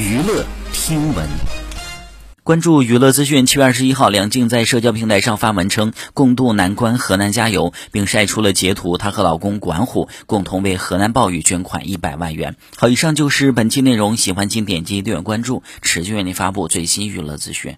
娱乐听闻关注娱乐资讯，七月二十一号梁静在社交平台上发文称共度难关，河南加油，并晒出了截图。她和老公管虎共同为河南暴雨捐款一百万元。好，以上就是本期内容，喜欢请点击订阅关注，持续为您发布最新娱乐资讯。